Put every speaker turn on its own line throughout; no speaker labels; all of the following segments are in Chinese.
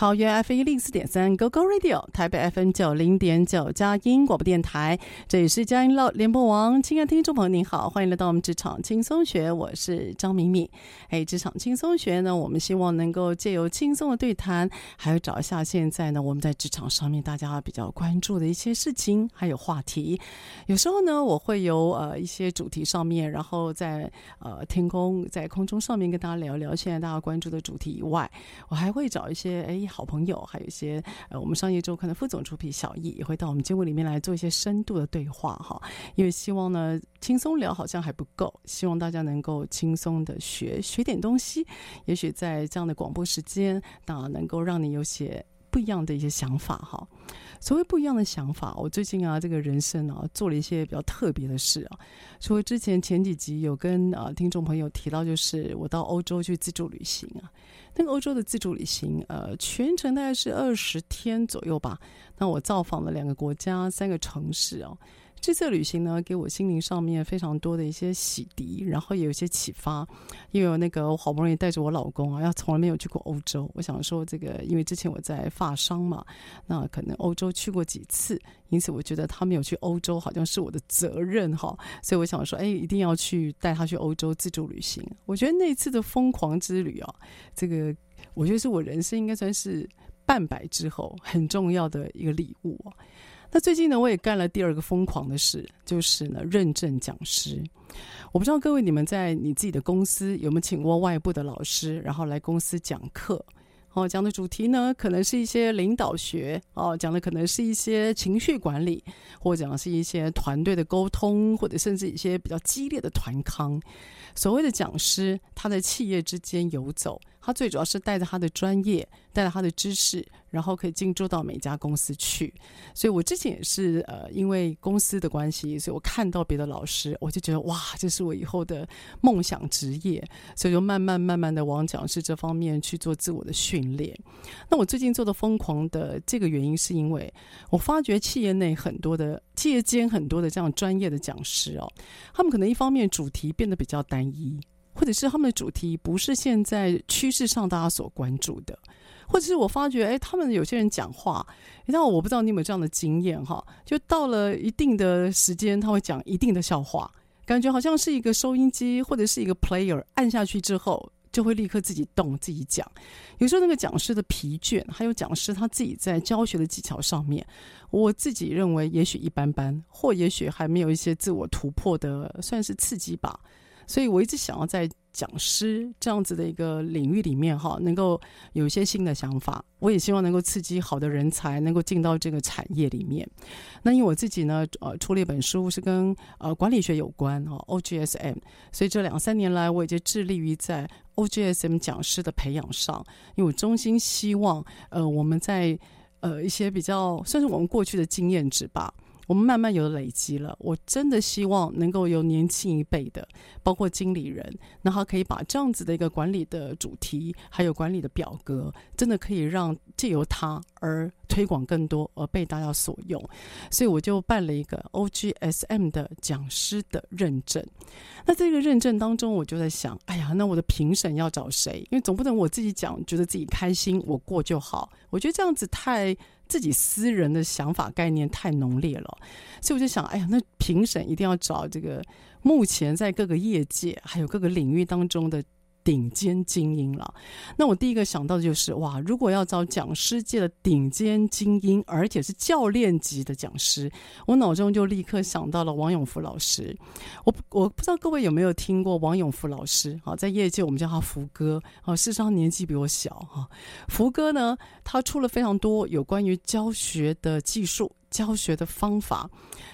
桃园 F 一零四点三 GO GO Radio，台北 FM 九零点九佳音广播电台，这里是佳音乐联播网。亲爱的听众朋友，您好，欢迎来到我们职场轻松学，我是张敏敏。哎，职场轻松学呢，我们希望能够借由轻松的对谈，还有找一下现在呢我们在职场上面大家比较关注的一些事情，还有话题。有时候呢，我会有呃一些主题上面，然后在呃天空在空中上面跟大家聊聊现在大家关注的主题以外，我还会找一些哎。好朋友，还有一些呃，我们商业周刊的副总主笔小易也会到我们节目里面来做一些深度的对话哈，因为希望呢轻松聊好像还不够，希望大家能够轻松的学学点东西，也许在这样的广播时间，那能够让你有些不一样的一些想法哈。所谓不一样的想法，我最近啊，这个人生啊，做了一些比较特别的事啊。所以之前前几集有跟啊听众朋友提到，就是我到欧洲去自助旅行啊。那个欧洲的自助旅行，呃，全程大概是二十天左右吧。那我造访了两个国家、三个城市哦。这次旅行呢，给我心灵上面非常多的一些洗涤，然后也有一些启发。因为那个我好不容易带着我老公啊，要从来没有去过欧洲，我想说这个，因为之前我在法商嘛，那可能欧洲去过几次，因此我觉得他没有去欧洲，好像是我的责任哈。所以我想说，哎，一定要去带他去欧洲自助旅行。我觉得那次的疯狂之旅啊，这个我觉得是我人生应该算是半百之后很重要的一个礼物啊。那最近呢，我也干了第二个疯狂的事，就是呢，认证讲师。我不知道各位你们在你自己的公司有没有请过外部的老师，然后来公司讲课。哦，讲的主题呢，可能是一些领导学哦，讲的可能是一些情绪管理，或者讲的是一些团队的沟通，或者甚至一些比较激烈的团康。所谓的讲师，他在企业之间游走，他最主要是带着他的专业，带着他的知识。然后可以进驻到每家公司去，所以我之前也是呃，因为公司的关系，所以我看到别的老师，我就觉得哇，这是我以后的梦想职业，所以就慢慢慢慢的往讲师这方面去做自我的训练。那我最近做的疯狂的这个原因，是因为我发觉企业内很多的企业间很多的这样专业的讲师哦，他们可能一方面主题变得比较单一，或者是他们的主题不是现在趋势上大家所关注的。或者是我发觉，哎，他们有些人讲话，那我不知道你有没有这样的经验哈？就到了一定的时间，他会讲一定的笑话，感觉好像是一个收音机或者是一个 player 按下去之后，就会立刻自己动自己讲。有时候那个讲师的疲倦，还有讲师他自己在教学的技巧上面，我自己认为也许一般般，或也许还没有一些自我突破的，算是刺激吧。所以我一直想要在讲师这样子的一个领域里面哈，能够有一些新的想法。我也希望能够刺激好的人才能够进到这个产业里面。那因为我自己呢，呃，出了一本书是跟呃管理学有关哈，OGSM。所以这两三年来，我已经致力于在 OGSM 讲师的培养上。因为我衷心希望，呃，我们在呃一些比较算是我们过去的经验值吧。我们慢慢有累积了。我真的希望能够有年轻一辈的，包括经理人，那他可以把这样子的一个管理的主题，还有管理的表格，真的可以让借由他而推广更多，而被大家所用。所以我就办了一个 OGSM 的讲师的认证。那这个认证当中，我就在想，哎呀，那我的评审要找谁？因为总不能我自己讲，觉得自己开心，我过就好。我觉得这样子太。自己私人的想法概念太浓烈了，所以我就想，哎呀，那评审一定要找这个目前在各个业界还有各个领域当中的。顶尖精英了，那我第一个想到的就是哇，如果要找讲师界的顶尖精英，而且是教练级的讲师，我脑中就立刻想到了王永福老师。我我不知道各位有没有听过王永福老师？好，在业界我们叫他福哥。啊，事实上年纪比我小哈。福哥呢，他出了非常多有关于教学的技术、教学的方法，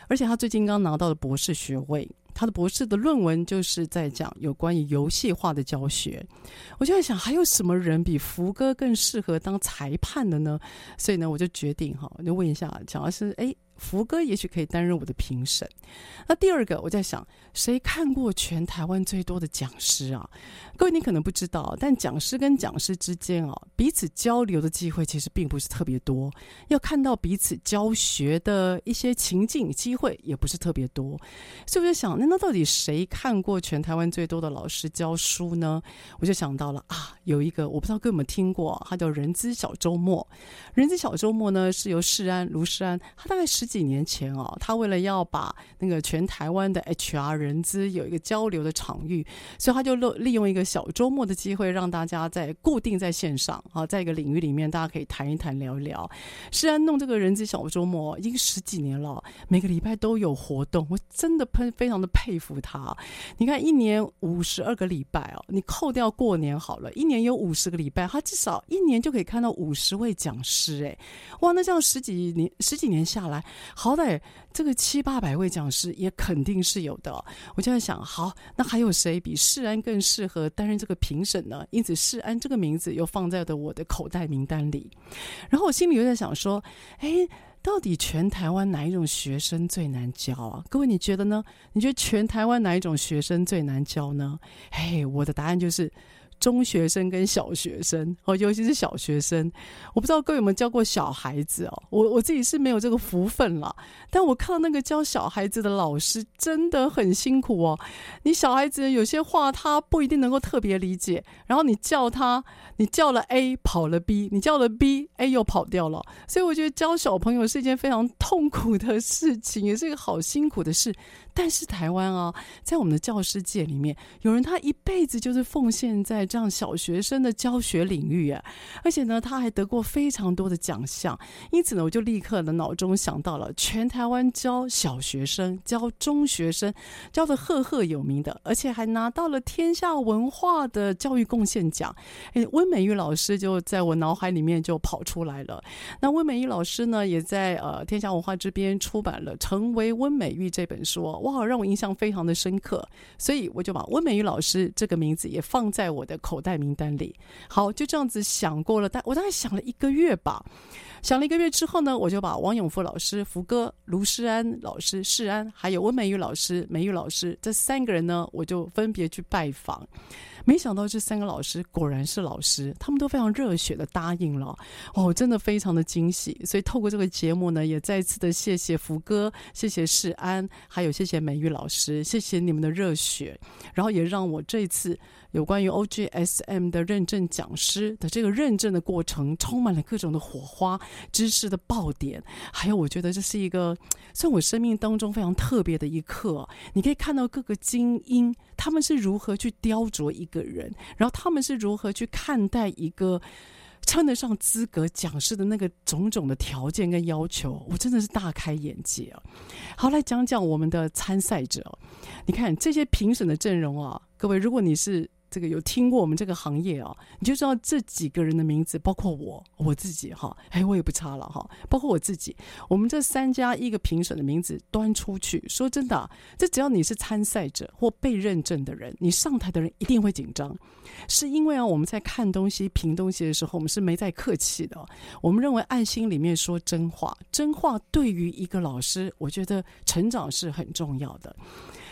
而且他最近刚拿到了博士学位。他的博士的论文就是在讲有关于游戏化的教学，我就在想，还有什么人比福哥更适合当裁判的呢？所以呢，我就决定哈，我就问一下蒋老师，哎。福哥也许可以担任我的评审。那第二个，我在想，谁看过全台湾最多的讲师啊？各位，你可能不知道，但讲师跟讲师之间啊，彼此交流的机会其实并不是特别多，要看到彼此教学的一些情境机会也不是特别多。所以我就想，那那到底谁看过全台湾最多的老师教书呢？我就想到了啊，有一个我不知道各位有没有听过，他叫人资小周末。人资小周末呢，是由世安卢世安，他大概十几年前哦，他为了要把那个全台湾的 HR 人资有一个交流的场域，所以他就利用一个小周末的机会，让大家在固定在线上啊，在一个领域里面，大家可以谈一谈、聊一聊。虽然弄这个人资小周末已经十几年了，每个礼拜都有活动，我真的喷非常的佩服他。你看，一年五十二个礼拜哦，你扣掉过年好了，一年有五十个礼拜，他至少一年就可以看到五十位讲师，哎，哇，那这样十几年十几年下来。好歹这个七八百位讲师也肯定是有的，我就在想，好，那还有谁比世安更适合担任这个评审呢？因此，世安这个名字又放在了我的口袋名单里。然后我心里又在想说，哎，到底全台湾哪一种学生最难教啊？各位你觉得呢？你觉得全台湾哪一种学生最难教呢？嘿，我的答案就是。中学生跟小学生哦，尤其是小学生，我不知道各位有没有教过小孩子哦。我我自己是没有这个福分了，但我看到那个教小孩子的老师真的很辛苦哦。你小孩子有些话他不一定能够特别理解，然后你叫他，你叫了 A 跑了 B，你叫了 B，A 又跑掉了。所以我觉得教小朋友是一件非常痛苦的事情，也是一个好辛苦的事。但是台湾啊，在我们的教师界里面，有人他一辈子就是奉献在这样小学生的教学领域啊，而且呢，他还得过非常多的奖项。因此呢，我就立刻的脑中想到了全台湾教小学生、教中学生教的赫赫有名的，而且还拿到了天下文化的教育贡献奖。诶，温美玉老师就在我脑海里面就跑出来了。那温美玉老师呢，也在呃天下文化这边出版了《成为温美玉》这本书。哇，让我印象非常的深刻，所以我就把温美玉老师这个名字也放在我的口袋名单里。好，就这样子想过了，但我大概想了一个月吧。想了一个月之后呢，我就把王永福老师、福哥、卢世安老师、世安，还有温美玉老师、美玉老师这三个人呢，我就分别去拜访。没想到这三个老师果然是老师，他们都非常热血的答应了，哦，真的非常的惊喜。所以透过这个节目呢，也再次的谢谢福哥，谢谢世安，还有谢谢美玉老师，谢谢你们的热血，然后也让我这次有关于 OGSM 的认证讲师的这个认证的过程，充满了各种的火花、知识的爆点，还有我觉得这是一个算我生命当中非常特别的一刻。你可以看到各个精英他们是如何去雕琢一个。人，然后他们是如何去看待一个称得上资格讲师的那个种种的条件跟要求，我真的是大开眼界啊！好，来讲讲我们的参赛者。你看这些评审的阵容啊，各位，如果你是这个有听过我们这个行业啊，你就知道这几个人的名字，包括我我自己哈，哎，我也不差了哈，包括我自己，我们这三家一个评审的名字端出去，说真的，这只要你是参赛者或被认证的人，你上台的人一定会紧张，是因为啊，我们在看东西、评东西的时候，我们是没在客气的，我们认为爱心里面说真话，真话对于一个老师，我觉得成长是很重要的，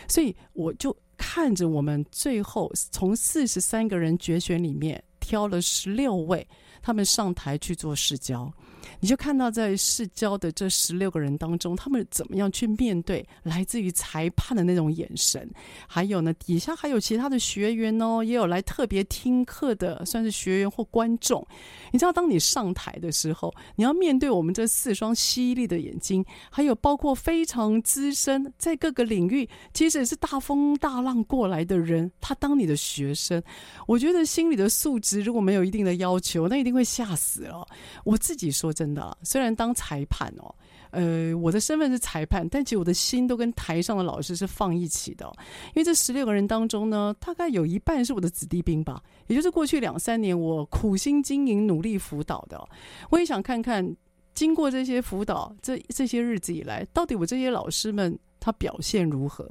所以我就。看着我们最后从四十三个人决选里面挑了十六位，他们上台去做试教。你就看到在市郊的这十六个人当中，他们怎么样去面对来自于裁判的那种眼神，还有呢，底下还有其他的学员哦，也有来特别听课的，算是学员或观众。你知道，当你上台的时候，你要面对我们这四双犀利的眼睛，还有包括非常资深，在各个领域其实是大风大浪过来的人，他当你的学生，我觉得心理的素质如果没有一定的要求，那一定会吓死了。我自己说。真的，虽然当裁判哦，呃，我的身份是裁判，但其实我的心都跟台上的老师是放一起的。因为这十六个人当中呢，大概有一半是我的子弟兵吧，也就是过去两三年我苦心经营、努力辅导的。我也想看看，经过这些辅导，这这些日子以来，到底我这些老师们他表现如何？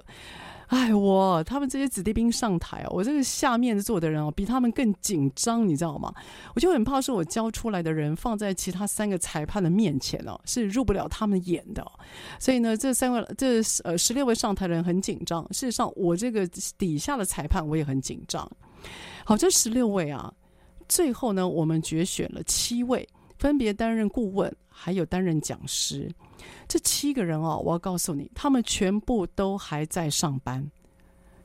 哎，我他们这些子弟兵上台哦，我这个下面坐的人哦，比他们更紧张，你知道吗？我就很怕是，我教出来的人放在其他三个裁判的面前哦，是入不了他们眼的。所以呢，这三位这呃十六位上台的人很紧张。事实上，我这个底下的裁判我也很紧张。好，这十六位啊，最后呢，我们决选了七位，分别担任顾问，还有担任讲师。这七个人哦，我要告诉你，他们全部都还在上班，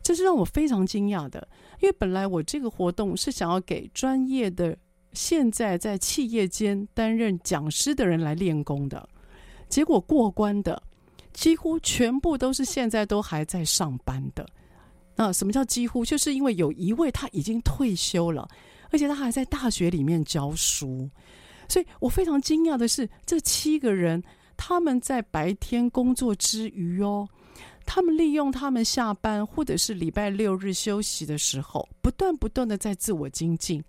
这是让我非常惊讶的。因为本来我这个活动是想要给专业的、现在在企业间担任讲师的人来练功的，结果过关的几乎全部都是现在都还在上班的。那什么叫几乎？就是因为有一位他已经退休了，而且他还在大学里面教书，所以我非常惊讶的是，这七个人。他们在白天工作之余哦，他们利用他们下班或者是礼拜六日休息的时候，不断不断的在自我精进。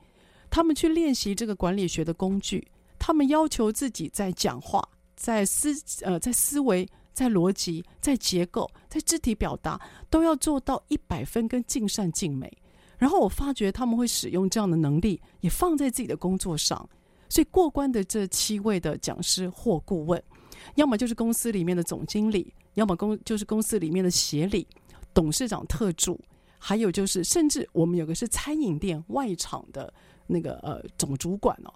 他们去练习这个管理学的工具，他们要求自己在讲话、在思呃在思维、在逻辑、在结构、在肢体表达都要做到一百分跟尽善尽美。然后我发觉他们会使用这样的能力，也放在自己的工作上。所以过关的这七位的讲师或顾问。要么就是公司里面的总经理，要么公就是公司里面的协理、董事长特助，还有就是甚至我们有个是餐饮店外场的那个呃总主管哦，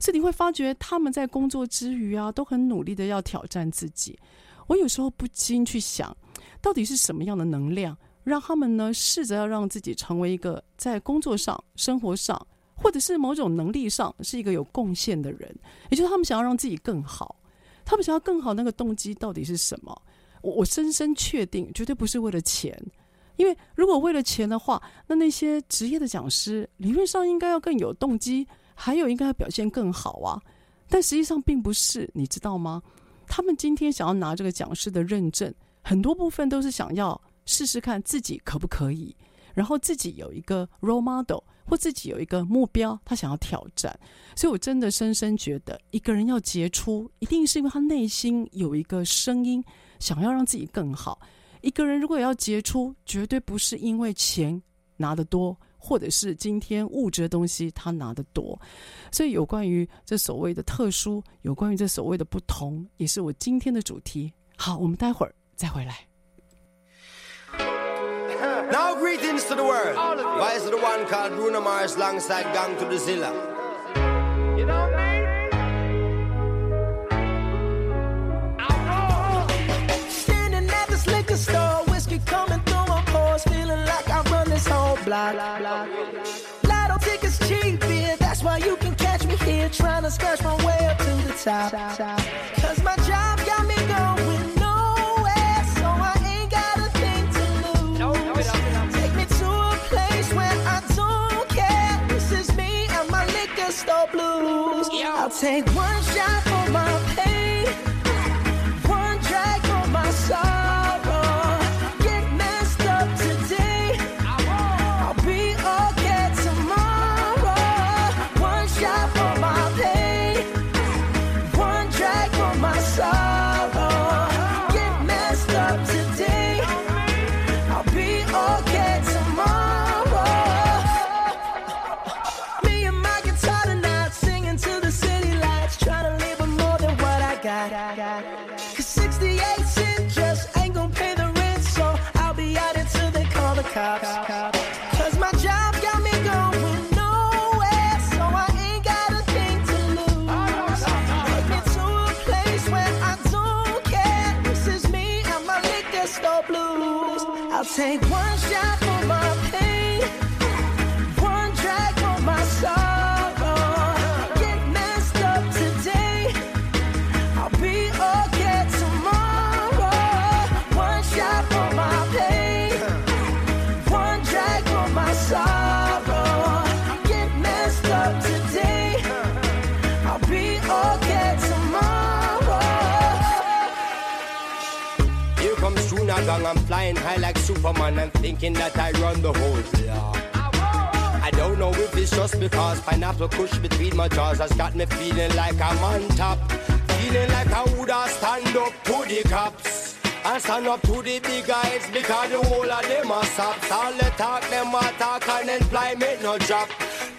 所以你会发觉他们在工作之余啊，都很努力的要挑战自己。我有时候不禁去想，到底是什么样的能量，让他们呢试着要让自己成为一个在工作上、生活上，或者是某种能力上是一个有贡献的人，也就是他们想要让自己更好。他们想要更好，那个动机到底是什么？我我深深确定，绝对不是为了钱。因为如果为了钱的话，那那些职业的讲师理论上应该要更有动机，还有应该要表现更好啊。但实际上并不是，你知道吗？他们今天想要拿这个讲师的认证，很多部分都是想要试试看自己可不可以。然后自己有一个 role model，或自己有一个目标，他想要挑战。所以我真的深深觉得，一个人要杰出，一定是因为他内心有一个声音，想要让自己更好。一个人如果要杰出，绝对不是因为钱拿得多，或者是今天物质的东西他拿得多。所以有关于这所谓的特殊，有关于这所谓的不同，也是我今天的主题。好，我们待会儿再回来。
Now greetings to the world. Vice of the one called Bruno Mars alongside Gang to the Zilla. You know what I mean?
Standing at this liquor store, whiskey coming through my pores, feeling like I run this whole block. Lotto tickets cheap, yeah, that's why you can catch me here, trying to scratch my way up to the top. Cause I'll take one shot for my take one
flying high like Superman. I'm thinking that I run the whole block. I don't know if it's just because pineapple kush between my jaws has got me feeling like I'm on top. Feeling like I woulda stand up to the cops. And stand up to the big guys because the whole of them are sops. All the talk, them a talk and employment no drop.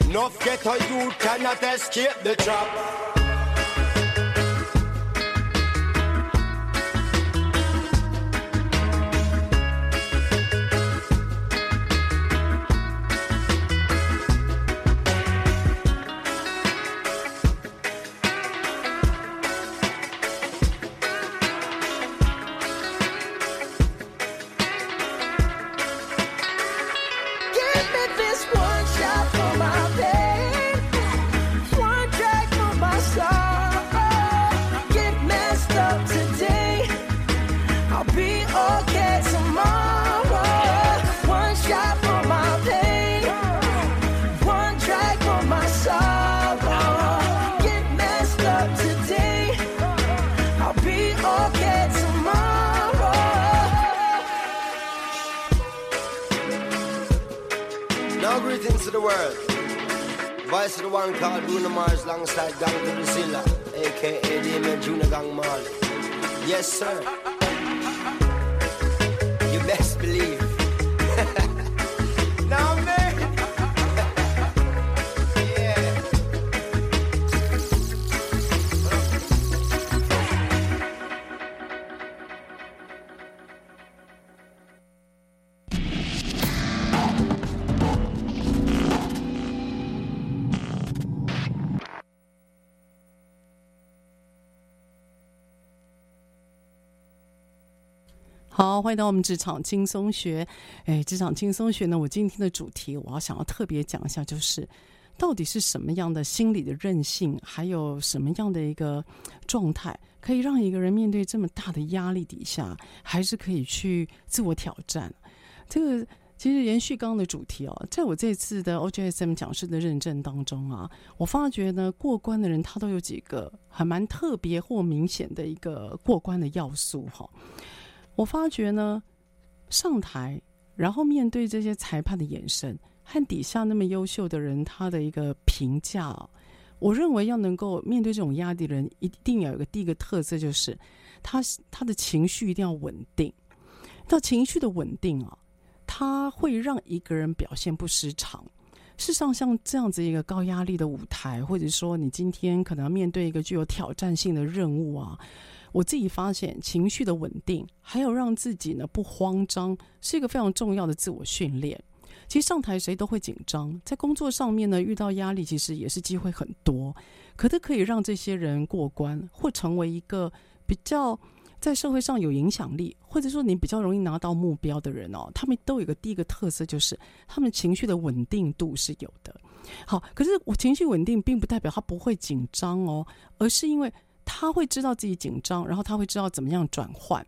Enough get a youth cannot escape the trap.
好，欢迎到我们职场轻松学。哎，职场轻松学呢，我今天的主题我要想要特别讲一下，就是到底是什么样的心理的韧性，还有什么样的一个状态，可以让一个人面对这么大的压力底下，还是可以去自我挑战。这个其实延续刚刚的主题哦，在我这次的 OJSM 讲师的认证当中啊，我发觉呢，过关的人他都有几个还蛮特别或明显的一个过关的要素哈。我发觉呢，上台然后面对这些裁判的眼神和底下那么优秀的人他的一个评价，我认为要能够面对这种压力的人，一定要有个第一个特色，就是他他的情绪一定要稳定。那情绪的稳定啊，他会让一个人表现不失常。事实上，像这样子一个高压力的舞台，或者说你今天可能要面对一个具有挑战性的任务啊。我自己发现，情绪的稳定，还有让自己呢不慌张，是一个非常重要的自我训练。其实上台谁都会紧张，在工作上面呢遇到压力，其实也是机会很多。可是可以让这些人过关，或成为一个比较在社会上有影响力，或者说你比较容易拿到目标的人哦。他们都有一个第一个特色，就是他们情绪的稳定度是有的。好，可是我情绪稳定，并不代表他不会紧张哦，而是因为。他会知道自己紧张，然后他会知道怎么样转换。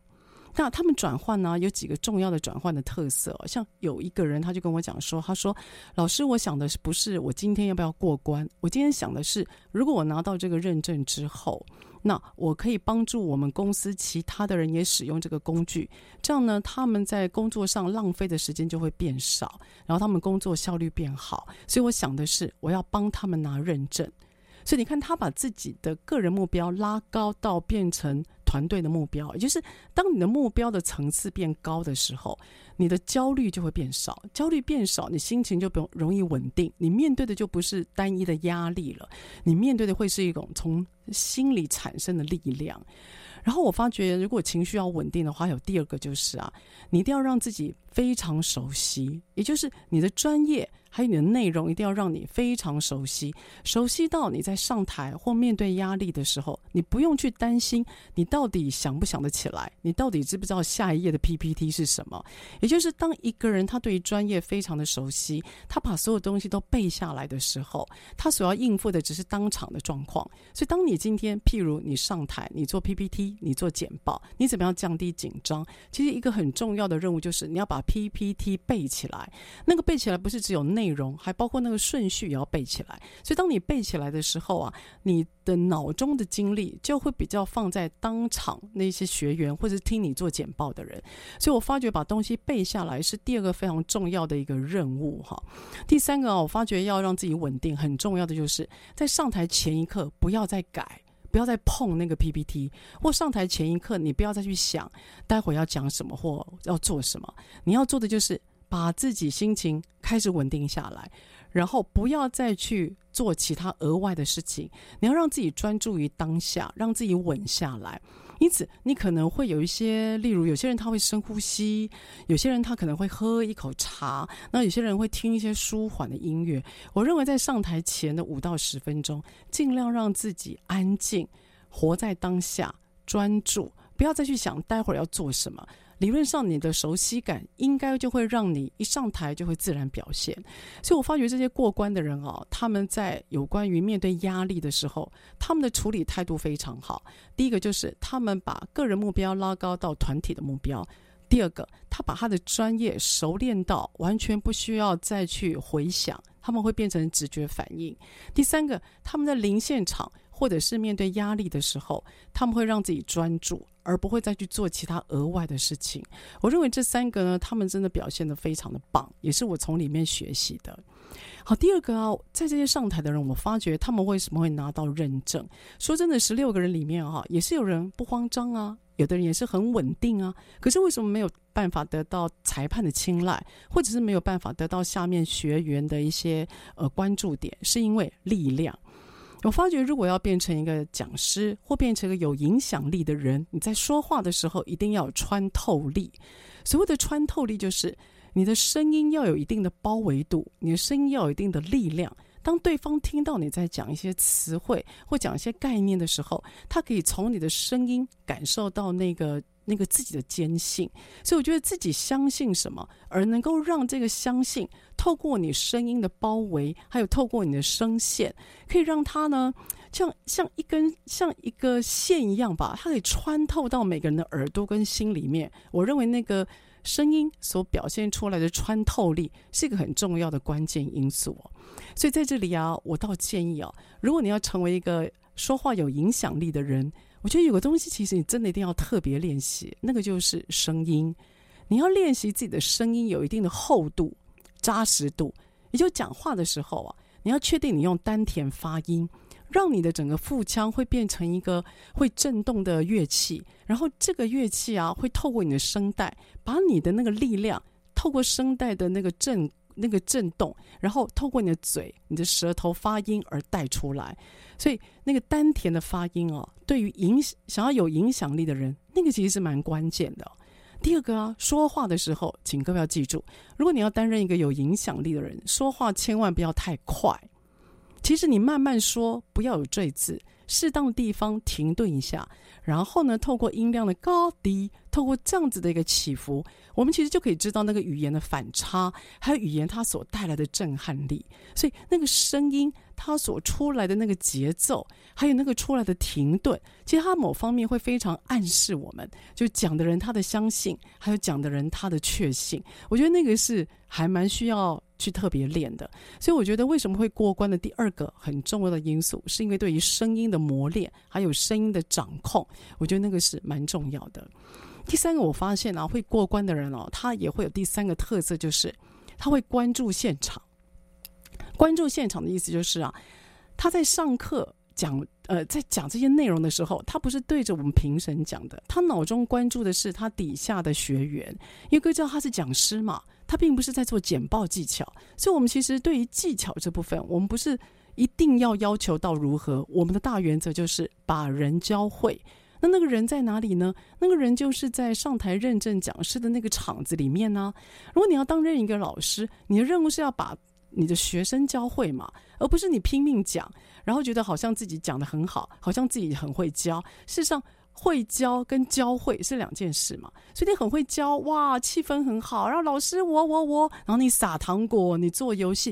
那他们转换呢，有几个重要的转换的特色。像有一个人，他就跟我讲说：“他说，老师，我想的是不是我今天要不要过关？我今天想的是，如果我拿到这个认证之后，那我可以帮助我们公司其他的人也使用这个工具，这样呢，他们在工作上浪费的时间就会变少，然后他们工作效率变好。所以我想的是，我要帮他们拿认证。”所以你看，他把自己的个人目标拉高到变成团队的目标，也就是当你的目标的层次变高的时候，你的焦虑就会变少，焦虑变少，你心情就不容易稳定，你面对的就不是单一的压力了，你面对的会是一种从心里产生的力量。然后我发觉，如果情绪要稳定的话，有第二个就是啊，你一定要让自己非常熟悉，也就是你的专业。还有你的内容一定要让你非常熟悉，熟悉到你在上台或面对压力的时候，你不用去担心你到底想不想得起来，你到底知不知道下一页的 PPT 是什么。也就是当一个人他对于专业非常的熟悉，他把所有东西都背下来的时候，他所要应付的只是当场的状况。所以当你今天譬如你上台，你做 PPT，你做简报，你怎么样降低紧张？其实一个很重要的任务就是你要把 PPT 背起来。那个背起来不是只有内。内容还包括那个顺序也要背起来，所以当你背起来的时候啊，你的脑中的精力就会比较放在当场那些学员或者听你做简报的人。所以我发觉把东西背下来是第二个非常重要的一个任务哈。第三个啊，我发觉要让自己稳定，很重要的就是在上台前一刻不要再改，不要再碰那个 PPT，或上台前一刻你不要再去想待会要讲什么或要做什么，你要做的就是。把自己心情开始稳定下来，然后不要再去做其他额外的事情。你要让自己专注于当下，让自己稳下来。因此，你可能会有一些，例如有些人他会深呼吸，有些人他可能会喝一口茶，那有些人会听一些舒缓的音乐。我认为在上台前的五到十分钟，尽量让自己安静，活在当下，专注，不要再去想待会儿要做什么。理论上，你的熟悉感应该就会让你一上台就会自然表现。所以我发觉这些过关的人啊，他们在有关于面对压力的时候，他们的处理态度非常好。第一个就是他们把个人目标拉高到团体的目标；第二个，他把他的专业熟练到完全不需要再去回想，他们会变成直觉反应；第三个，他们在临现场或者是面对压力的时候，他们会让自己专注。而不会再去做其他额外的事情。我认为这三个呢，他们真的表现得非常的棒，也是我从里面学习的。好，第二个啊，在这些上台的人，我发觉他们为什么会拿到认证？说真的，十六个人里面啊，也是有人不慌张啊，有的人也是很稳定啊。可是为什么没有办法得到裁判的青睐，或者是没有办法得到下面学员的一些呃关注点？是因为力量。我发觉，如果要变成一个讲师或变成一个有影响力的人，你在说话的时候一定要有穿透力。所谓的穿透力，就是你的声音要有一定的包围度，你的声音要有一定的力量。当对方听到你在讲一些词汇或讲一些概念的时候，他可以从你的声音感受到那个。那个自己的坚信，所以我觉得自己相信什么，而能够让这个相信透过你声音的包围，还有透过你的声线，可以让它呢，像像一根像一个线一样吧，它可以穿透到每个人的耳朵跟心里面。我认为那个声音所表现出来的穿透力是一个很重要的关键因素。所以在这里啊，我倒建议啊，如果你要成为一个说话有影响力的人。我觉得有个东西，其实你真的一定要特别练习，那个就是声音。你要练习自己的声音有一定的厚度、扎实度。也就讲话的时候啊，你要确定你用丹田发音，让你的整个腹腔会变成一个会震动的乐器，然后这个乐器啊，会透过你的声带，把你的那个力量透过声带的那个震。那个震动，然后透过你的嘴、你的舌头发音而带出来，所以那个丹田的发音哦，对于影想要有影响力的人，那个其实是蛮关键的。第二个啊，说话的时候，请各位要记住，如果你要担任一个有影响力的人，说话千万不要太快。其实你慢慢说，不要有赘字，适当的地方停顿一下。然后呢，透过音量的高低，透过这样子的一个起伏，我们其实就可以知道那个语言的反差，还有语言它所带来的震撼力。所以那个声音它所出来的那个节奏，还有那个出来的停顿，其实它某方面会非常暗示我们，就讲的人他的相信，还有讲的人他的确信。我觉得那个是还蛮需要。去特别练的，所以我觉得为什么会过关的第二个很重要的因素，是因为对于声音的磨练，还有声音的掌控，我觉得那个是蛮重要的。第三个，我发现啊，会过关的人哦，他也会有第三个特色，就是他会关注现场。关注现场的意思就是啊，他在上课讲呃，在讲这些内容的时候，他不是对着我们评审讲的，他脑中关注的是他底下的学员，因为各位知道他是讲师嘛。他并不是在做简报技巧，所以我们其实对于技巧这部分，我们不是一定要要求到如何。我们的大原则就是把人教会。那那个人在哪里呢？那个人就是在上台认证讲师的那个场子里面呢、如果你要当任一个老师，你的任务是要把你的学生教会嘛，而不是你拼命讲，然后觉得好像自己讲得很好，好像自己很会教。事实上，会教跟教会是两件事嘛。所以你很会教，哇，气氛很好，然后老师我我我，然后你撒糖果，你做游戏。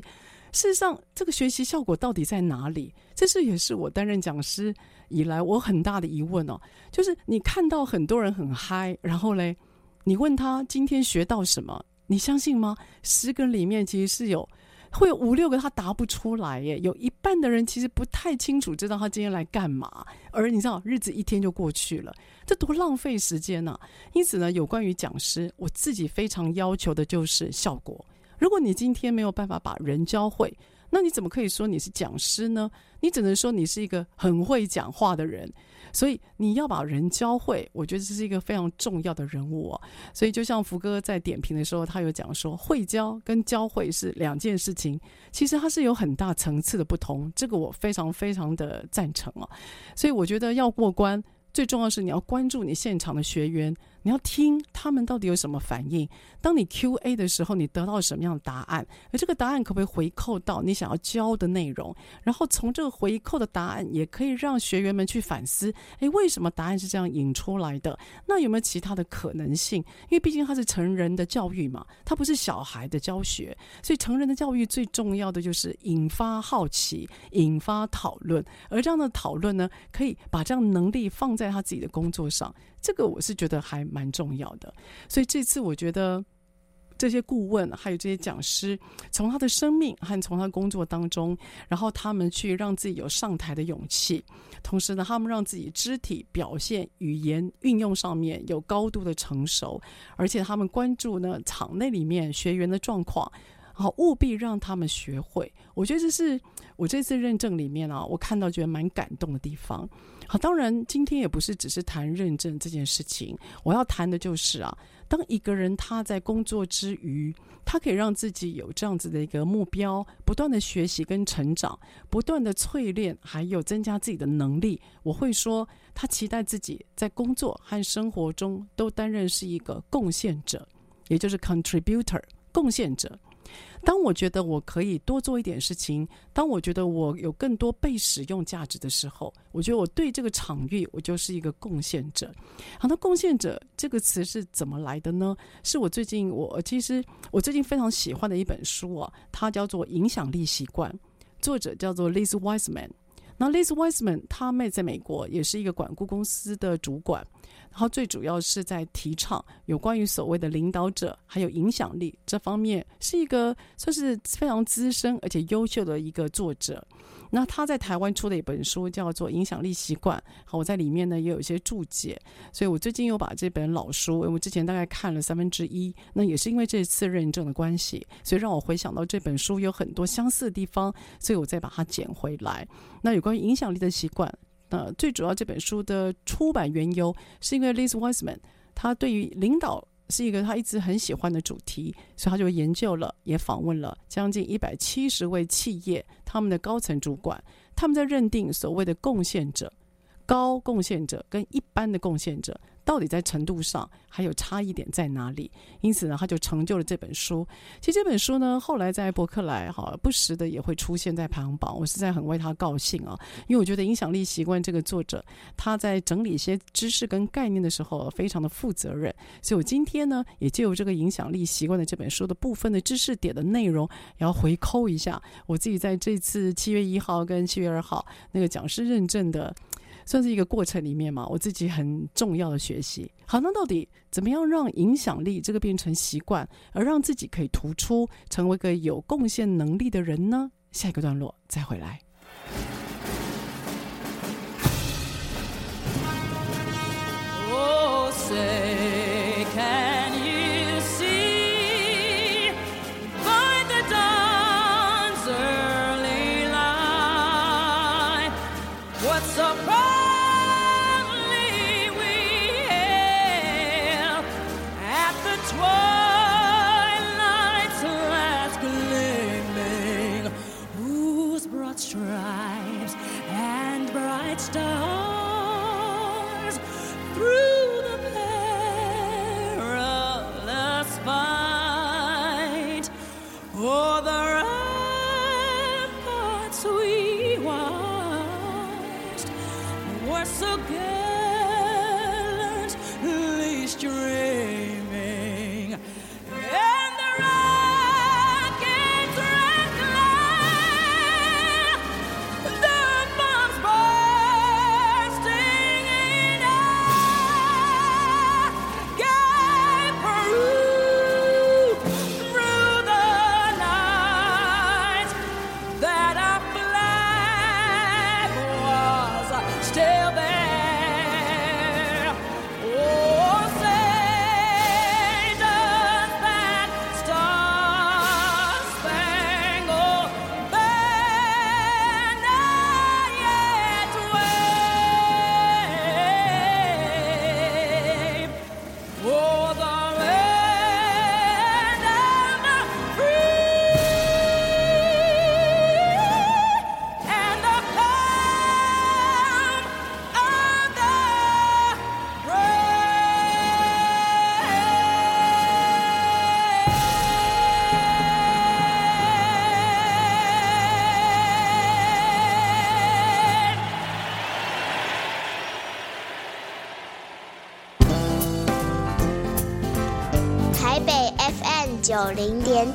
事实上，这个学习效果到底在哪里？这是也是我担任讲师以来我很大的疑问哦。就是你看到很多人很嗨，然后嘞，你问他今天学到什么，你相信吗？十个里面其实是有会有五六个他答不出来耶，有一半的人其实不太清楚知道他今天来干嘛，而你知道日子一天就过去了，这多浪费时间呐！因此呢，有关于讲师，我自己非常要求的就是效果。如果你今天没有办法把人教会，那你怎么可以说你是讲师呢？你只能说你是一个很会讲话的人。所以你要把人教会，我觉得这是一个非常重要的人物哦。所以就像福哥在点评的时候，他有讲说，会教跟教会是两件事情，其实它是有很大层次的不同。这个我非常非常的赞成哦。所以我觉得要过关，最重要是你要关注你现场的学员。你要听他们到底有什么反应？当你 Q&A 的时候，你得到什么样的答案？而这个答案可不可以回扣到你想要教的内容？然后从这个回扣的答案，也可以让学员们去反思：诶，为什么答案是这样引出来的？那有没有其他的可能性？因为毕竟它是成人的教育嘛，它不是小孩的教学，所以成人的教育最重要的就是引发好奇、引发讨论。而这样的讨论呢，可以把这样能力放在他自己的工作上。这个我是觉得还蛮重要的，所以这次我觉得这些顾问还有这些讲师，从他的生命和从他工作当中，然后他们去让自己有上台的勇气，同时呢，他们让自己肢体表现、语言运用上面有高度的成熟，而且他们关注呢场内里面学员的状况，好，务必让他们学会。我觉得这是我这次认证里面啊，我看到觉得蛮感动的地方。好，当然今天也不是只是谈认证这件事情，我要谈的就是啊，当一个人他在工作之余，他可以让自己有这样子的一个目标，不断的学习跟成长，不断的淬炼，还有增加自己的能力。我会说，他期待自己在工作和生活中都担任是一个贡献者，也就是 contributor，贡献者。当我觉得我可以多做一点事情，当我觉得我有更多被使用价值的时候，我觉得我对这个场域，我就是一个贡献者。好，那贡献者这个词是怎么来的呢？是我最近我其实我最近非常喜欢的一本书啊，它叫做《影响力习惯》，作者叫做 Liz Wiseman。那 Liz Wiseman 他妹在美国也是一个管顾公司的主管。然后最主要是在提倡有关于所谓的领导者还有影响力这方面，是一个算是非常资深而且优秀的一个作者。那他在台湾出的一本书叫做《影响力习惯》，好，我在里面呢也有一些注解。所以我最近又把这本老书，我之前大概看了三分之一，那也是因为这次认证的关系，所以让我回想到这本书有很多相似的地方，所以我再把它捡回来。那有关于影响力的习惯。呃，最主要这本书的出版缘由，是因为 Liz Wiseman，他对于领导是一个他一直很喜欢的主题，所以他就研究了，也访问了将近一百七十位企业他们的高层主管，他们在认定所谓的贡献者、高贡献者跟一般的贡献者。到底在程度上还有差异点在哪里？因此呢，他就成就了这本书。其实这本书呢，后来在博客来哈，不时的也会出现在排行榜。我实在很为他高兴啊，因为我觉得影响力习惯这个作者他在整理一些知识跟概念的时候非常的负责任。所以我今天呢，也借由这个影响力习惯的这本书的部分的知识点的内容，也要回扣一下我自己在这次七月一号跟七月二号那个讲师认证的。算是一个过程里面嘛我自己很重要的学习。好那到底怎么样让影响力这个变成习惯而让自己可以突出成为个有贡献能力的人呢？下一个段落再回来。
so
good.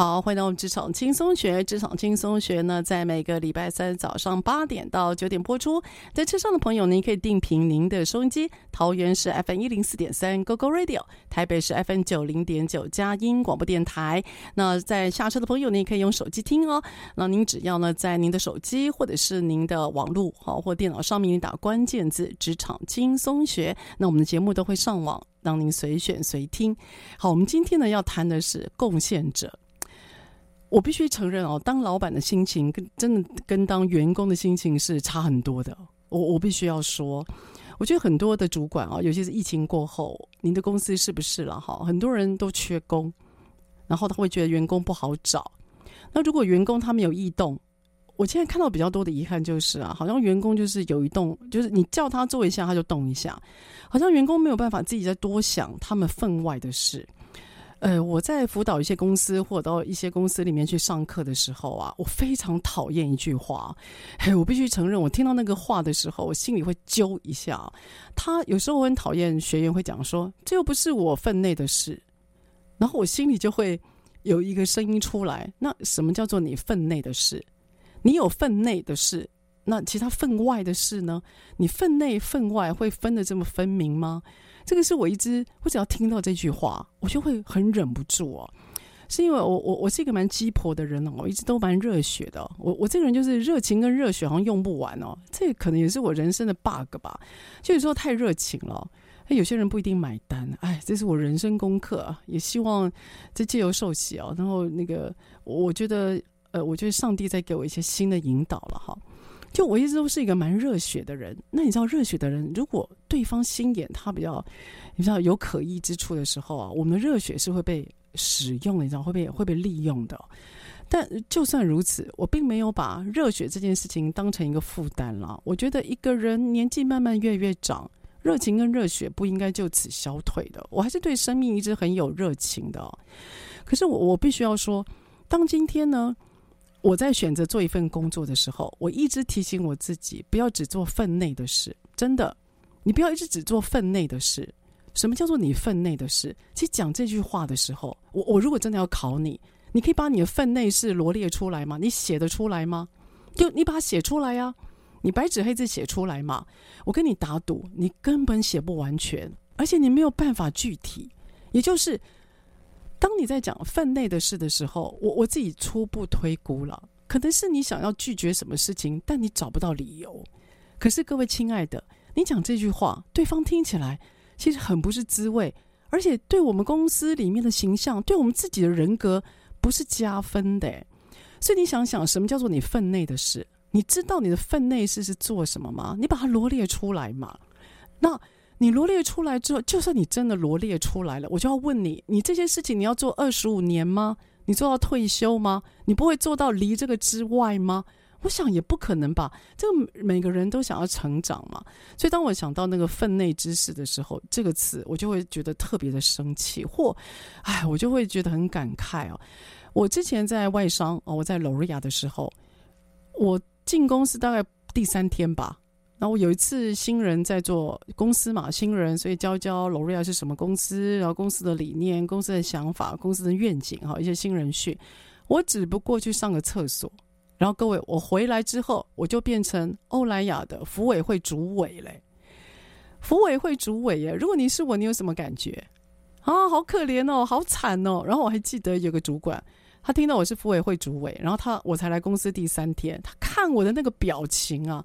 好，欢迎到我们职场轻松学。职场轻松学呢，在每个礼拜三早上八点到九点播出。在车上的朋友，您可以定频您的收音机，桃园是 FM 一零四点三 GoGo Radio，台北是 FM 九零点九佳音广播电台。那在下车的朋友，您可以用手机听哦。那您只要呢，在您的手机或者是您的网络好或电脑上面，你打关键字“职场轻松学”，那我们的节目都会上网，让您随选随听。好，我们今天呢要谈的是贡献者。我必须承认哦，当老板的心情跟真的跟当员工的心情是差很多的。我我必须要说，我觉得很多的主管啊，尤其是疫情过后，您的公司是不是了哈？很多人都缺工，然后他会觉得员工不好找。那如果员工他们有异动，我现在看到比较多的遗憾就是啊，好像员工就是有一动，就是你叫他做一下他就动一下，好像员工没有办法自己再多想他们分外的事。呃，我在辅导一些公司或者到一些公司里面去上课的时候啊，我非常讨厌一句话。嘿，我必须承认，我听到那个话的时候，我心里会揪一下。他有时候我很讨厌学员会讲说：“这又不是我分内的事。”然后我心里就会有一个声音出来：“那什么叫做你分内的事？你有分内的事，那其他分外的事呢？你分内分外会分得这么分明吗？”这个是我一直，我只要听到这句话，我就会很忍不住哦。是因为我我我是一个蛮鸡婆的人哦，我一直都蛮热血的。我我这个人就是热情跟热血好像用不完哦，这可能也是我人生的 bug 吧。就有时候太热情了，那有些人不一定买单。哎，这是我人生功课，也希望这借由受洗哦，然后那个我觉得呃，我觉得上帝在给我一些新的引导了哈。就我一直都是一个蛮热血的人，那你知道热血的人，如果对方心眼他比较，你知道有可疑之处的时候啊，我们的热血是会被使用的，你知道会被会被利用的。但就算如此，我并没有把热血这件事情当成一个负担了。我觉得一个人年纪慢慢越越长，热情跟热血不应该就此消退的。我还是对生命一直很有热情的。可是我我必须要说，当今天呢，我在选择做一份工作的时候，我一直提醒我自己，不要只做分内的事。真的，你不要一直只做分内的事。什么叫做你分内的事？其实讲这句话的时候，我我如果真的要考你，你可以把你的分内事罗列出来吗？你写得出来吗？就你把它写出来呀、你白纸黑字写出来嘛。我跟你打赌，你根本写不完全，而且你没有办法具体。也就是。当你在讲分内的事的时候，我我自己初步推估了，可能是你想要拒绝什么事情，但你找不到理由。可是各位亲爱的，你讲这句话，对方听起来其实很不是滋味，而且对我们公司里面的形象，对我们自己的人格不是加分的。所以你想想，什么叫做你分内的事？你知道你的分内事是做什么吗？你把它罗列出来嘛。那你罗列出来之后，就算你真的罗列出来了，我就要问你：你这些事情你要做二十五年吗？你做到退休吗？你不会做到离这个之外吗？我想也不可能吧。这个每个人都想要成长嘛。所以当我想到那个分内之事的时候，这个词我就会觉得特别的生气，或，哎，我就会觉得很感慨哦。我之前在外商哦，我在 L'Oréal 的时候，我进公司大概第三天吧。然后我有一次新人在做公司嘛，新人所以教教 L'Oréal 是什么公司，然后公司的理念、公司的想法、公司的愿景哈，一些新人训。我只不过去上个厕所，然后各位我回来之后，我就变成欧莱雅的服委会主委嘞。服委会主委耶，如果你是我，你有什么感觉？啊，好可怜哦，好惨哦。然后我还记得有个主管，他听到我是服委会主委，然后他我才来公司第三天，他看我的那个表情啊。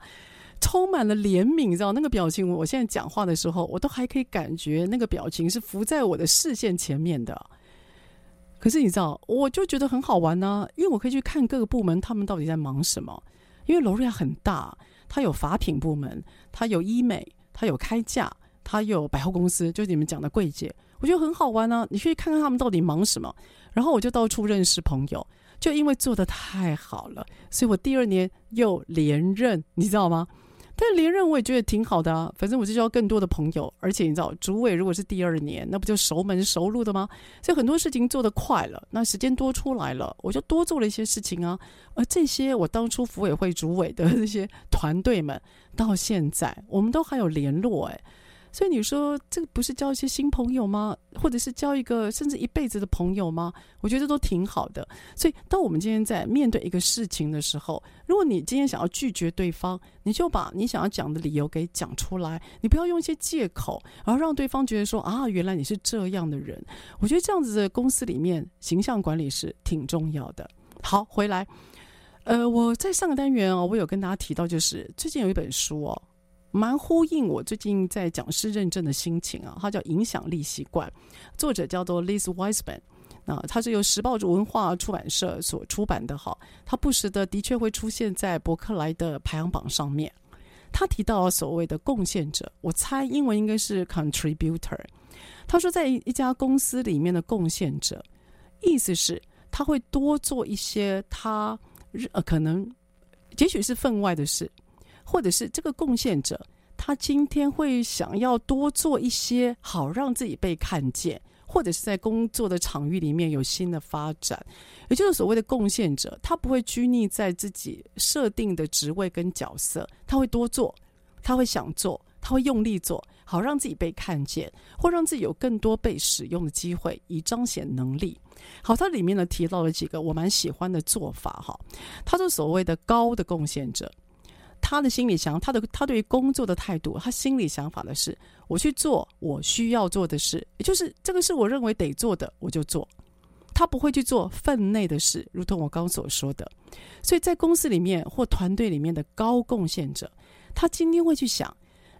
充满了怜悯，你知道那个表情？我现在讲话的时候，我都还可以感觉那个表情是浮在我的视线前面的。可是你知道，我就觉得很好玩呢、因为我可以去看各个部门他们到底在忙什么。因为罗瑞亚很大，它有法品部门，它有医美，它有开价，它有百货公司，就是你们讲的柜姐，我觉得很好玩呢、啊。你去看看他们到底忙什么。然后我就到处认识朋友，就因为做得太好了，所以我第二年又连任，你知道吗？但连任我也觉得挺好的啊，反正我就交更多的朋友，而且你知道，主委如果是第二年，那不就熟门熟路的吗？所以很多事情做得快了，那时间多出来了，我就多做了一些事情啊。而这些我当初服委会主委的这些团队们，到现在我们都还有联络诶。所以你说这个不是交一些新朋友吗？或者是交一个甚至一辈子的朋友吗？我觉得都挺好的。所以当我们今天在面对一个事情的时候，如果你今天想要拒绝对方，你就把你想要讲的理由给讲出来，你不要用一些借口，而让对方觉得说啊，原来你是这样的人。我觉得这样子的公司里面形象管理是挺重要的。好，回来，呃，我在上个单元哦，我有跟大家提到，就是最近有一本书哦。蛮呼应我最近在讲师认证的心情啊，它叫《影响力习惯》，作者叫做 Liz Wiseman，那它是由时报文化出版社所出版的。哈，它不时的的确会出现在博客来的排行榜上面。他提到所谓的贡献者，我猜英文应该是 contributor。他说，在一家公司里面的贡献者，意思是他会多做一些他呃可能也许是分外的事。或者是这个贡献者，他今天会想要多做一些，好让自己被看见，或者是在工作的场域里面有新的发展，也就是所谓的贡献者，他不会拘泥在自己设定的职位跟角色，他会多做，他会想做，他会用力做，好让自己被看见，或让自己有更多被使用的机会，以彰显能力。好，它里面呢提到了几个我蛮喜欢的做法哈，他是所谓的高的贡献者。他的心里想，他的他对于工作的态度，他心里想法的是，我去做我需要做的事，也就是这个是我认为得做的，我就做。他不会去做分内的事，如同我刚所说的。所以在公司里面或团队里面的高贡献者，他今天会去想，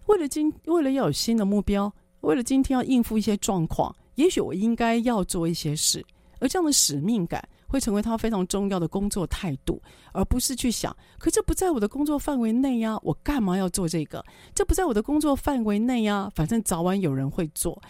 为了今为了要有新的目标，为了今天要应付一些状况，也许我应该要做一些事，而这样的使命感。会成为他非常重要的工作态度，而不是去想，可这不在我的工作范围内呀，我干嘛要做这个？这不在我的工作范围内呀，反正早晚有人会做。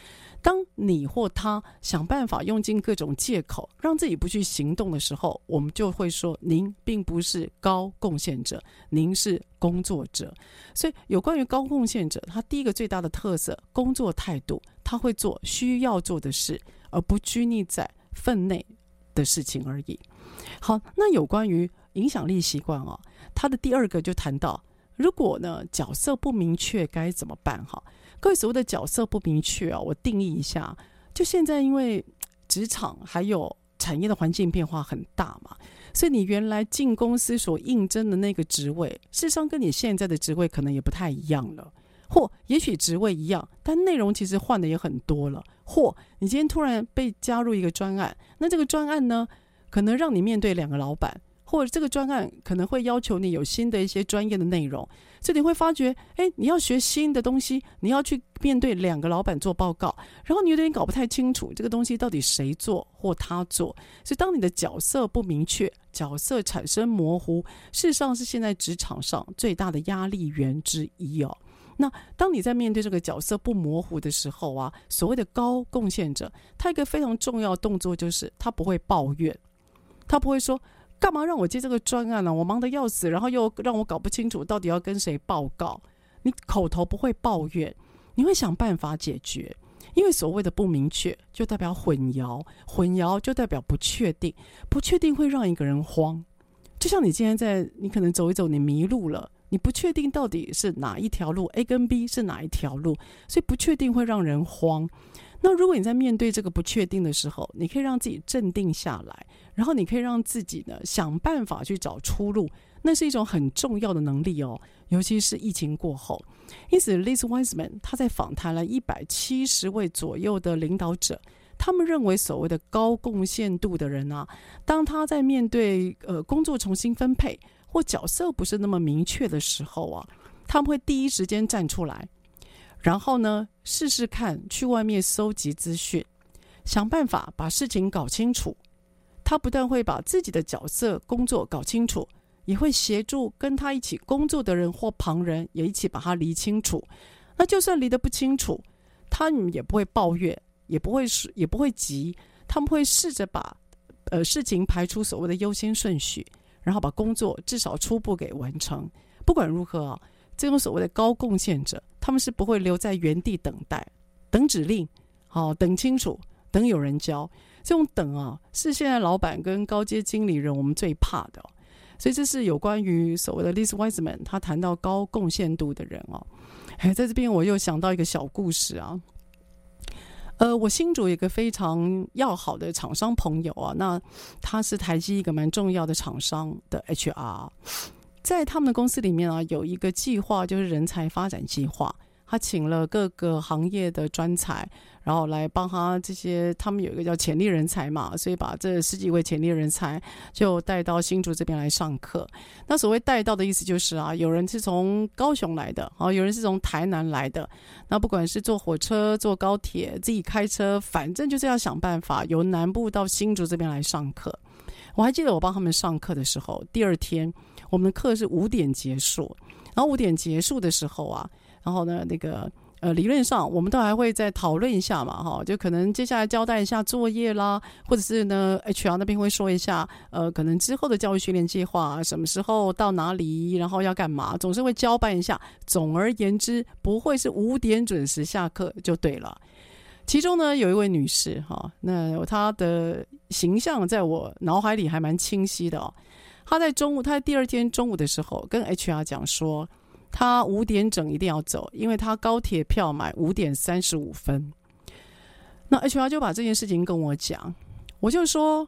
当你或他想办法用尽各种借口，让自己不去行动的时候，我们就会说，您并不是高贡献者，您是工作者。所以，有关于高贡献者，他第一个最大的特色，工作态度，他会做需要做的事，而不拘泥在分内。的事情而已。好，那有关于影响力习惯哦，他的第二个就谈到，如果呢角色不明确该怎么办？哈，各位所谓的角色不明确啊，我定义一下，就现在因为职场还有产业的环境变化很大嘛，所以你原来进公司所应征的那个职位，事实上跟你现在的职位可能也不太一样了。或也许职位一样，但内容其实换的也很多了。或你今天突然被加入一个专案，那这个专案呢，可能让你面对两个老板，或者这个专案可能会要求你有新的一些专业的内容，所以你会发觉，哎，你要学新的东西，你要去面对两个老板做报告，然后你有点搞不太清楚这个东西到底谁做或他做，所以当你的角色不明确，角色产生模糊，事实上是现在职场上最大的压力源之一哦。那当你在面对这个角色不模糊的时候啊，所谓的高贡献者，他一个非常重要动作就是他不会抱怨，他不会说干嘛让我接这个专案呢？我忙得要死，然后又让我搞不清楚到底要跟谁报告。你口头不会抱怨，你会想办法解决。因为所谓的不明确，就代表混淆；混淆就代表不确定；不确定会让一个人慌。就像你今天在，你可能走一走，你迷路了，你不确定到底是哪一条路，A 跟 B 是哪一条路，所以不确定会让人慌。那如果你在面对这个不确定的时候，你可以让自己镇定下来，然后你可以让自己呢想办法去找出路，那是一种很重要的能力哦，尤其是疫情过后。因此，Liz Wiseman 他在访谈了一百七十位左右的领导者，他们认为所谓的高贡献度的人啊，当他在面对呃工作重新分配或角色不是那么明确的时候啊，他们会第一时间站出来，然后呢试试看去外面搜集资讯，想办法把事情搞清楚。他不但会把自己的角色工作搞清楚。也会协助跟他一起工作的人或旁人，也一起把他理清楚。那就算理得不清楚，他们也不会抱怨，也不会是也不会急。他们会试着把呃事情排出所谓的优先顺序，然后把工作至少初步给完成。不管如何啊，这种所谓的高贡献者，他们是不会留在原地等待、等指令，好、等清楚、等有人教。这种等啊，是现在老板跟高阶经理人我们最怕的。所以这是有关于所谓的 Liz Wiseman，他谈到高贡献度的人哦。哎，在这边我又想到一个小故事啊。呃，我新竹有一个非常要好的厂商朋友啊，那他是台积一个蛮重要的厂商的 HR，在他们的公司里面啊，有一个计划就是人才发展计划。他请了各个行业的专才，然后来帮他这些，他们有一个叫潜力人才嘛，所以把这十几位潜力人才就带到新竹这边来上课。那所谓带到的意思就是啊，有人是从高雄来的，啊，有人是从台南来的。那不管是坐火车、坐高铁、自己开车，反正就是要想办法由南部到新竹这边来上课。我还记得我帮他们上课的时候，第二天我们的课是五点结束，然后五点结束的时候啊。然后呢，那个呃，理论上我们都还会再讨论一下嘛，哈，就可能接下来交代一下作业啦，或者是呢，HR 那边会说一下，呃，可能之后的教育训练计划什么时候到哪里，然后要干嘛，总是会交办一下。总而言之，不会是五点准时下课就对了。其中呢，有一位女士哈，那她的形象在我脑海里还蛮清晰的哦。她在中午，她在第二天中午的时候跟 HR 讲说。他五点整一定要走，因为他高铁票买五点三十五分。那 HR 就把这件事情跟我讲，我就说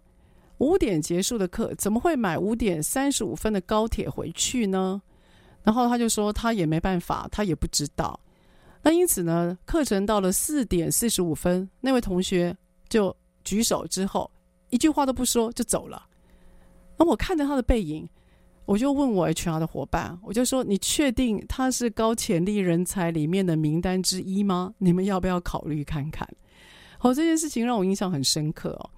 五点结束的课怎么会买五点三十五分的高铁回去呢？然后他就说他也没办法，他也不知道。那因此呢，课程到了四点四十五分，那位同学就举手之后一句话都不说就走了。那我看着他的背影。我就问我 HR 的伙伴，我就说：“你确定他是高潜力人才里面的名单之一吗？你们要不要考虑看看？”好，这件事情让我印象很深刻哦。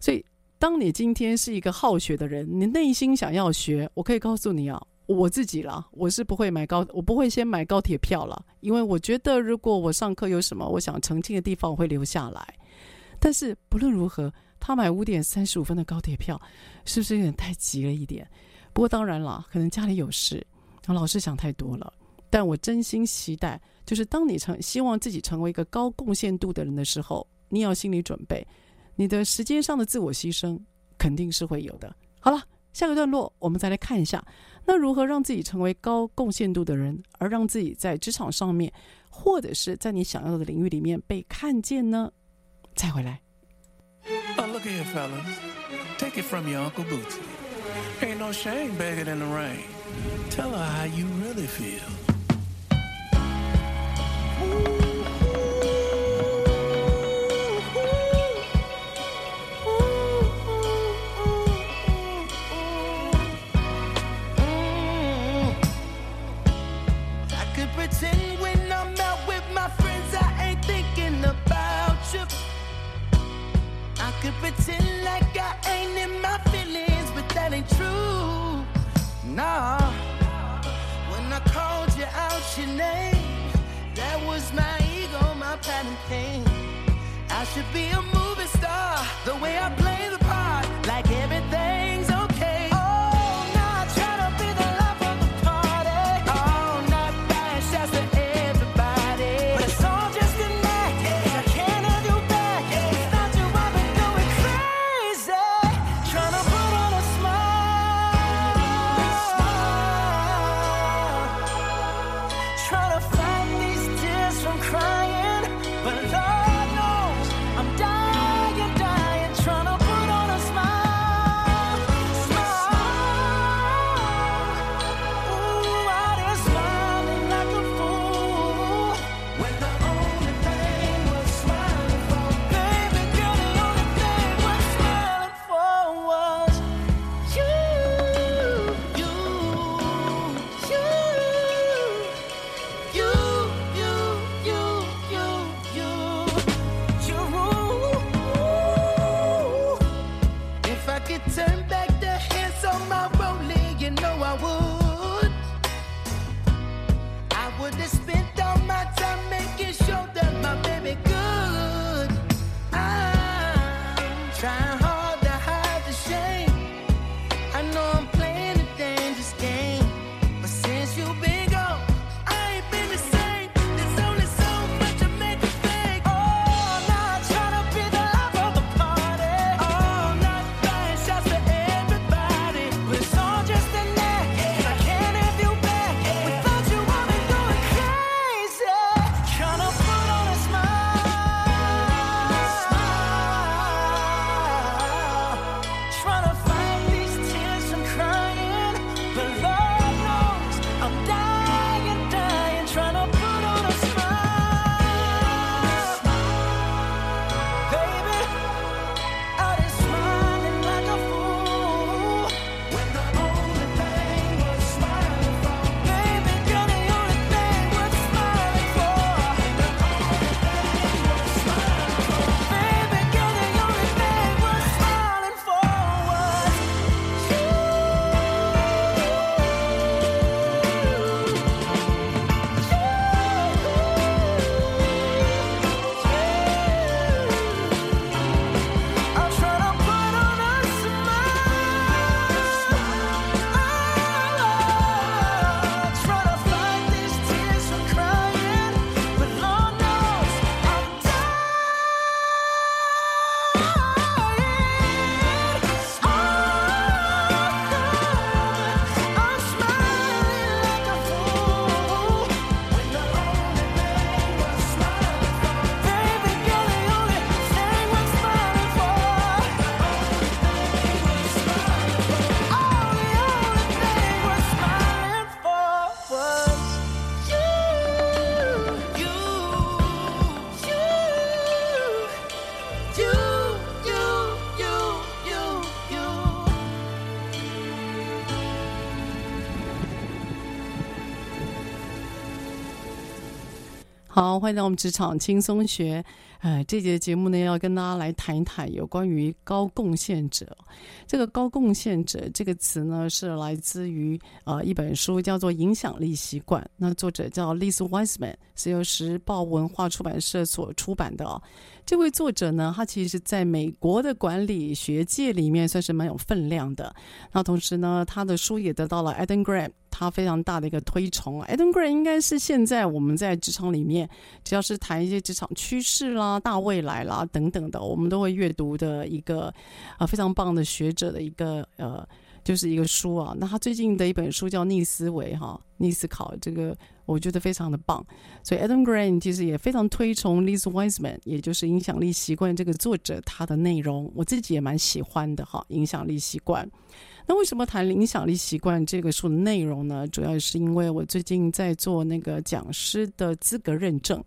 所以，当你今天是一个好学的人，你内心想要学，我可以告诉你啊，我自己啦，我是不会买高，我不会先买高铁票了，因为我觉得如果我上课有什么我想澄清的地方，我会留下来。但是不论如何，他买五点三十五分的高铁票，是不是有点太急了一点？不过当然了，可能家里有事，老师想太多了。但我真心期待，就是当你成希望自己成为一个高贡献度的人的时候，你要心理准备，你的时间上的自我牺牲肯定是会有的。好了，下个段落我们再来看一下，那如何让自己成为高贡献度的人，而让自己在职场上面，或者是在你想要的领域里面被看见呢？再回来。
Oh, look here, fellas. Take it from your Uncle boots Ain't no shame begging in the rain. Tell her how you really feel.
Pretend when your name, That was my ego, my pride pain. I should be a movie star, the way I play the
好，欢迎到我们职场轻松学。呃，这节节目呢，要跟大家来谈一谈有关于高贡献者。这个高贡献者这个词呢，是来自于呃一本书，叫做《影响力习惯》。那作者叫 Liz Wiseman，是由时报文化出版社所出版的。这位作者呢，他其实在美国的管理学界里面算是蛮有分量的。那同时呢，他的书也得到了 Eden Graham 他非常大的一个推崇。Eden Graham 应该是现在我们在职场里面，只要是谈一些职场趋势啦、大未来啦等等的，我们都会阅读的一个啊、非常棒的学者的一个呃。就是一个书啊，那他最近的一本书叫《逆思维》哈，逆思考这个我觉得非常的棒，所以 Adam Grant 其实也非常推崇 Liz Wiseman，也就是《影响力习惯》这个作者他的内容，我自己也蛮喜欢的哈，《影响力习惯》。那为什么谈《影响力习惯》这个书的内容呢？主要是因为我最近在做那个讲师的资格认证，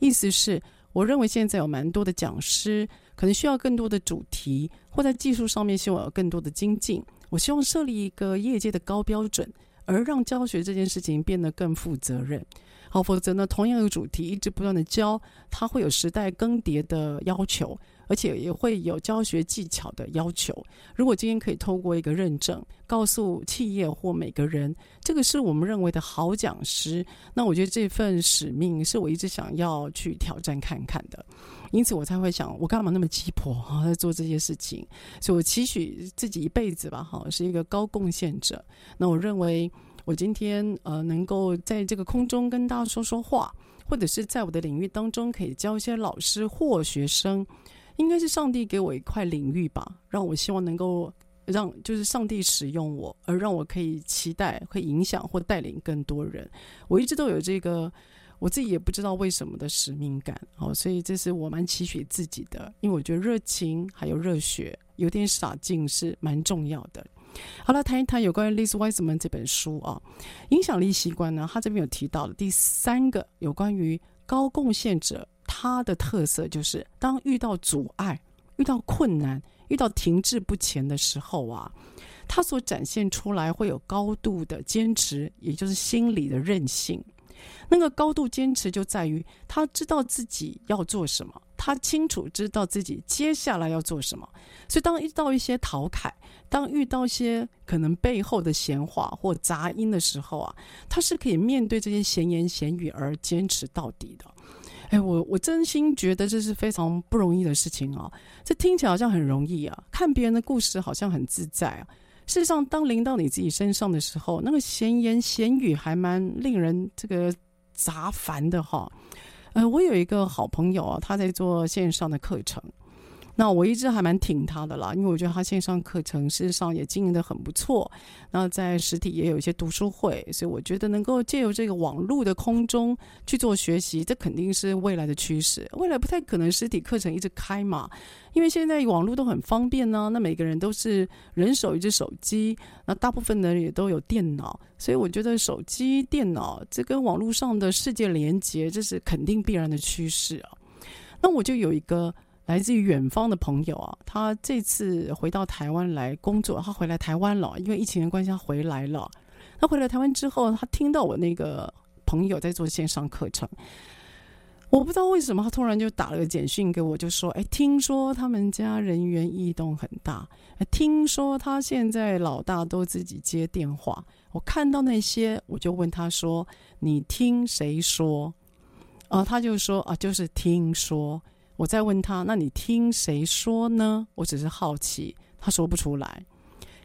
意思是我认为现在有蛮多的讲师可能需要更多的主题，或在技术上面希望有更多的精进。我希望设立一个业界的高标准，而让教学这件事情变得更负责任。好，否则呢，同样的主题一直不断的教，它会有时代更迭的要求，而且也会有教学技巧的要求。如果今天可以透过一个认证，告诉企业或每个人，这个是我们认为的好讲师，那我觉得这份使命是我一直想要去挑战看看的。因此，我才会想，我干嘛那么急迫哈，在做这些事情？所以我期许自己一辈子吧，哈，是一个高贡献者。那我认为。我今天呃，能够在这个空中跟大家说说话，或者是在我的领域当中可以教一些老师或学生，应该是上帝给我一块领域吧，让我希望能够让就是上帝使用我，而让我可以期待会影响或带领更多人。我一直都有这个我自己也不知道为什么的使命感，哦，所以这是我蛮期许自己的，因为我觉得热情还有热血，有点傻劲是蛮重要的。好了，谈一谈有关于 Liz Wiseman 这本书啊，影响力习惯呢，他这边有提到的第三个有关于高贡献者，他的特色就是当遇到阻碍、遇到困难、遇到停滞不前的时候啊，他所展现出来会有高度的坚持，也就是心理的韧性。那个高度坚持就在于他知道自己要做什么，他清楚知道自己接下来要做什么。所以当遇到一些陶侃，当遇到一些可能背后的闲话或杂音的时候啊，他是可以面对这些闲言闲语而坚持到底的。哎，我我真心觉得这是非常不容易的事情啊！这听起来好像很容易啊，看别人的故事好像很自在啊。事实上，当临到你自己身上的时候，那个闲言闲语还蛮令人这个杂烦的哈。呃，我有一个好朋友啊，他在做线上的课程。那我一直还蛮挺他的啦，因为我觉得他线上课程事实上也经营得很不错。那在实体也有一些读书会，所以我觉得能够借由这个网络的空中去做学习，这肯定是未来的趋势。未来不太可能实体课程一直开嘛，因为现在网络都很方便呢。那每个人都是人手一只手机，那大部分的人也都有电脑，所以我觉得手机、电脑这跟网络上的世界连接，这是肯定必然的趋势啊。那我就有一个。来自于远方的朋友啊，他这次回到台湾来工作，他回来台湾了，因为疫情的关系，他回来了。他回来台湾之后，他听到我那个朋友在做线上课程，我不知道为什么，他突然就打了个简讯给我，就说：“哎，听说他们家人员异动很大，听说他现在老大都自己接电话。”我看到那些，我就问他说：“你听谁说？”啊，他就说：“啊，就是听说。”我再问他，那你听谁说呢？我只是好奇，他说不出来，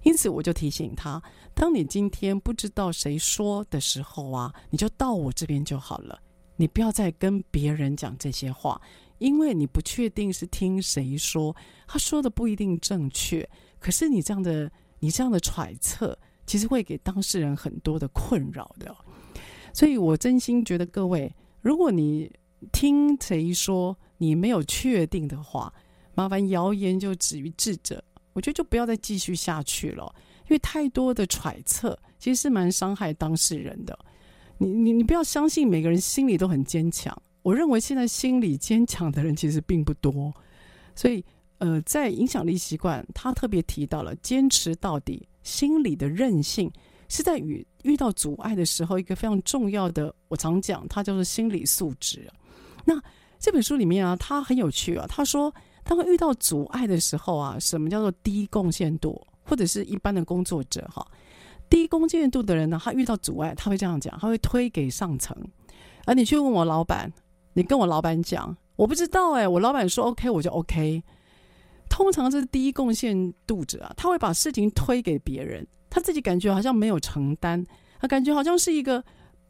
因此我就提醒他：当你今天不知道谁说的时候啊，你就到我这边就好了，你不要再跟别人讲这些话，因为你不确定是听谁说，他说的不一定正确。可是你这样的你这样的揣测，其实会给当事人很多的困扰的。所以我真心觉得各位，如果你听谁说，你没有确定的话，麻烦谣言就止于智者。我觉得就不要再继续下去了，因为太多的揣测其实是蛮伤害当事人的。你你你不要相信每个人心里都很坚强。我认为现在心理坚强的人其实并不多。所以呃，在影响力习惯，他特别提到了坚持到底，心理的韧性是在与遇到阻碍的时候一个非常重要的。我常讲，它叫做心理素质。那这本书里面啊，他很有趣啊。他说，当遇到阻碍的时候啊，什么叫做低贡献度，或者是一般的工作者哈，低贡献度的人呢，他遇到阻碍，他会这样讲，他会推给上层。而你去问我老板，你跟我老板讲，我不知道哎，我老板说 OK，我就 OK。通常是低贡献度者啊，他会把事情推给别人，他自己感觉好像没有承担，他感觉好像是一个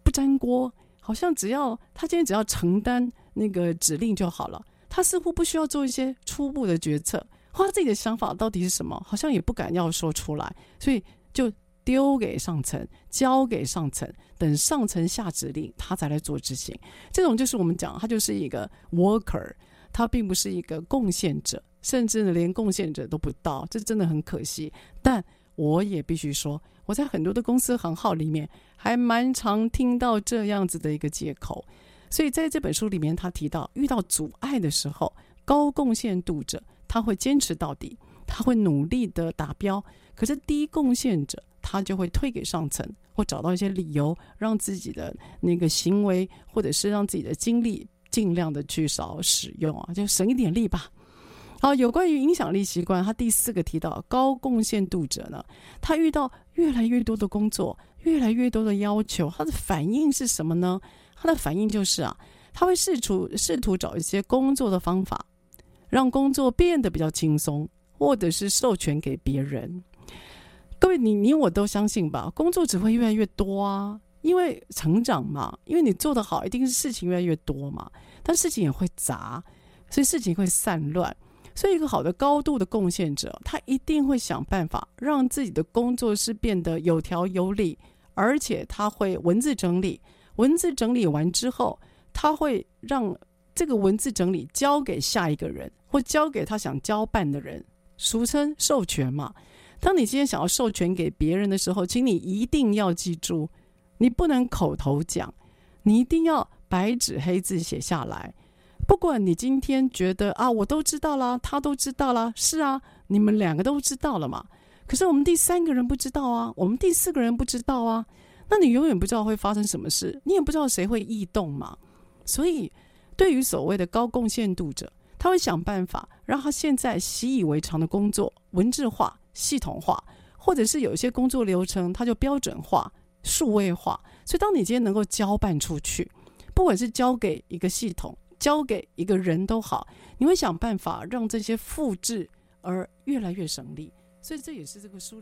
不粘锅。好像只要他今天只要承担那个指令就好了，他似乎不需要做一些初步的决策，或他自己的想法到底是什么，好像也不敢要说出来，所以就丢给上层，交给上层，等上层下指令，他才来做执行。这种就是我们讲，他就是一个 worker，他并不是一个贡献者，甚至连贡献者都不到，这真的很可惜。但我也必须说，我在很多的公司行号里面，还蛮常听到这样子的一个借口。所以在这本书里面，他提到遇到阻碍的时候，高贡献度者他会坚持到底，他会努力的达标。可是低贡献者他就会推给上层，或找到一些理由，让自己的那个行为，或者是让自己的精力尽量的去少使用啊，就省一点力吧。好，有关于影响力习惯，他第四个提到高贡献度者呢，他遇到越来越多的工作，越来越多的要求，他的反应是什么呢？他的反应就是啊，他会试图试图找一些工作的方法，让工作变得比较轻松，或者是授权给别人。各位，你你我都相信吧，工作只会越来越多啊，因为成长嘛，因为你做得好，一定是事情越来越多嘛，但事情也会杂，所以事情会散乱。所以，一个好的高度的贡献者，他一定会想办法让自己的工作是变得有条有理，而且他会文字整理。文字整理完之后，他会让这个文字整理交给下一个人，或交给他想交办的人，俗称授权嘛。当你今天想要授权给别人的时候，请你一定要记住，你不能口头讲，你一定要白纸黑字写下来。不管你今天觉得啊，我都知道啦，他都知道啦，是啊，你们两个都知道了嘛。可是我们第三个人不知道啊，我们第四个人不知道啊，那你永远不知道会发生什么事，你也不知道谁会异动嘛。所以，对于所谓的高贡献度者，他会想办法让他现在习以为常的工作文字化、系统化，或者是有一些工作流程，他就标准化、数位化。所以，当你今天能够交办出去，不管是交给一个系统，交给一个人都好，你会想办法让这些复制而越来越省力，所以这也是这个书。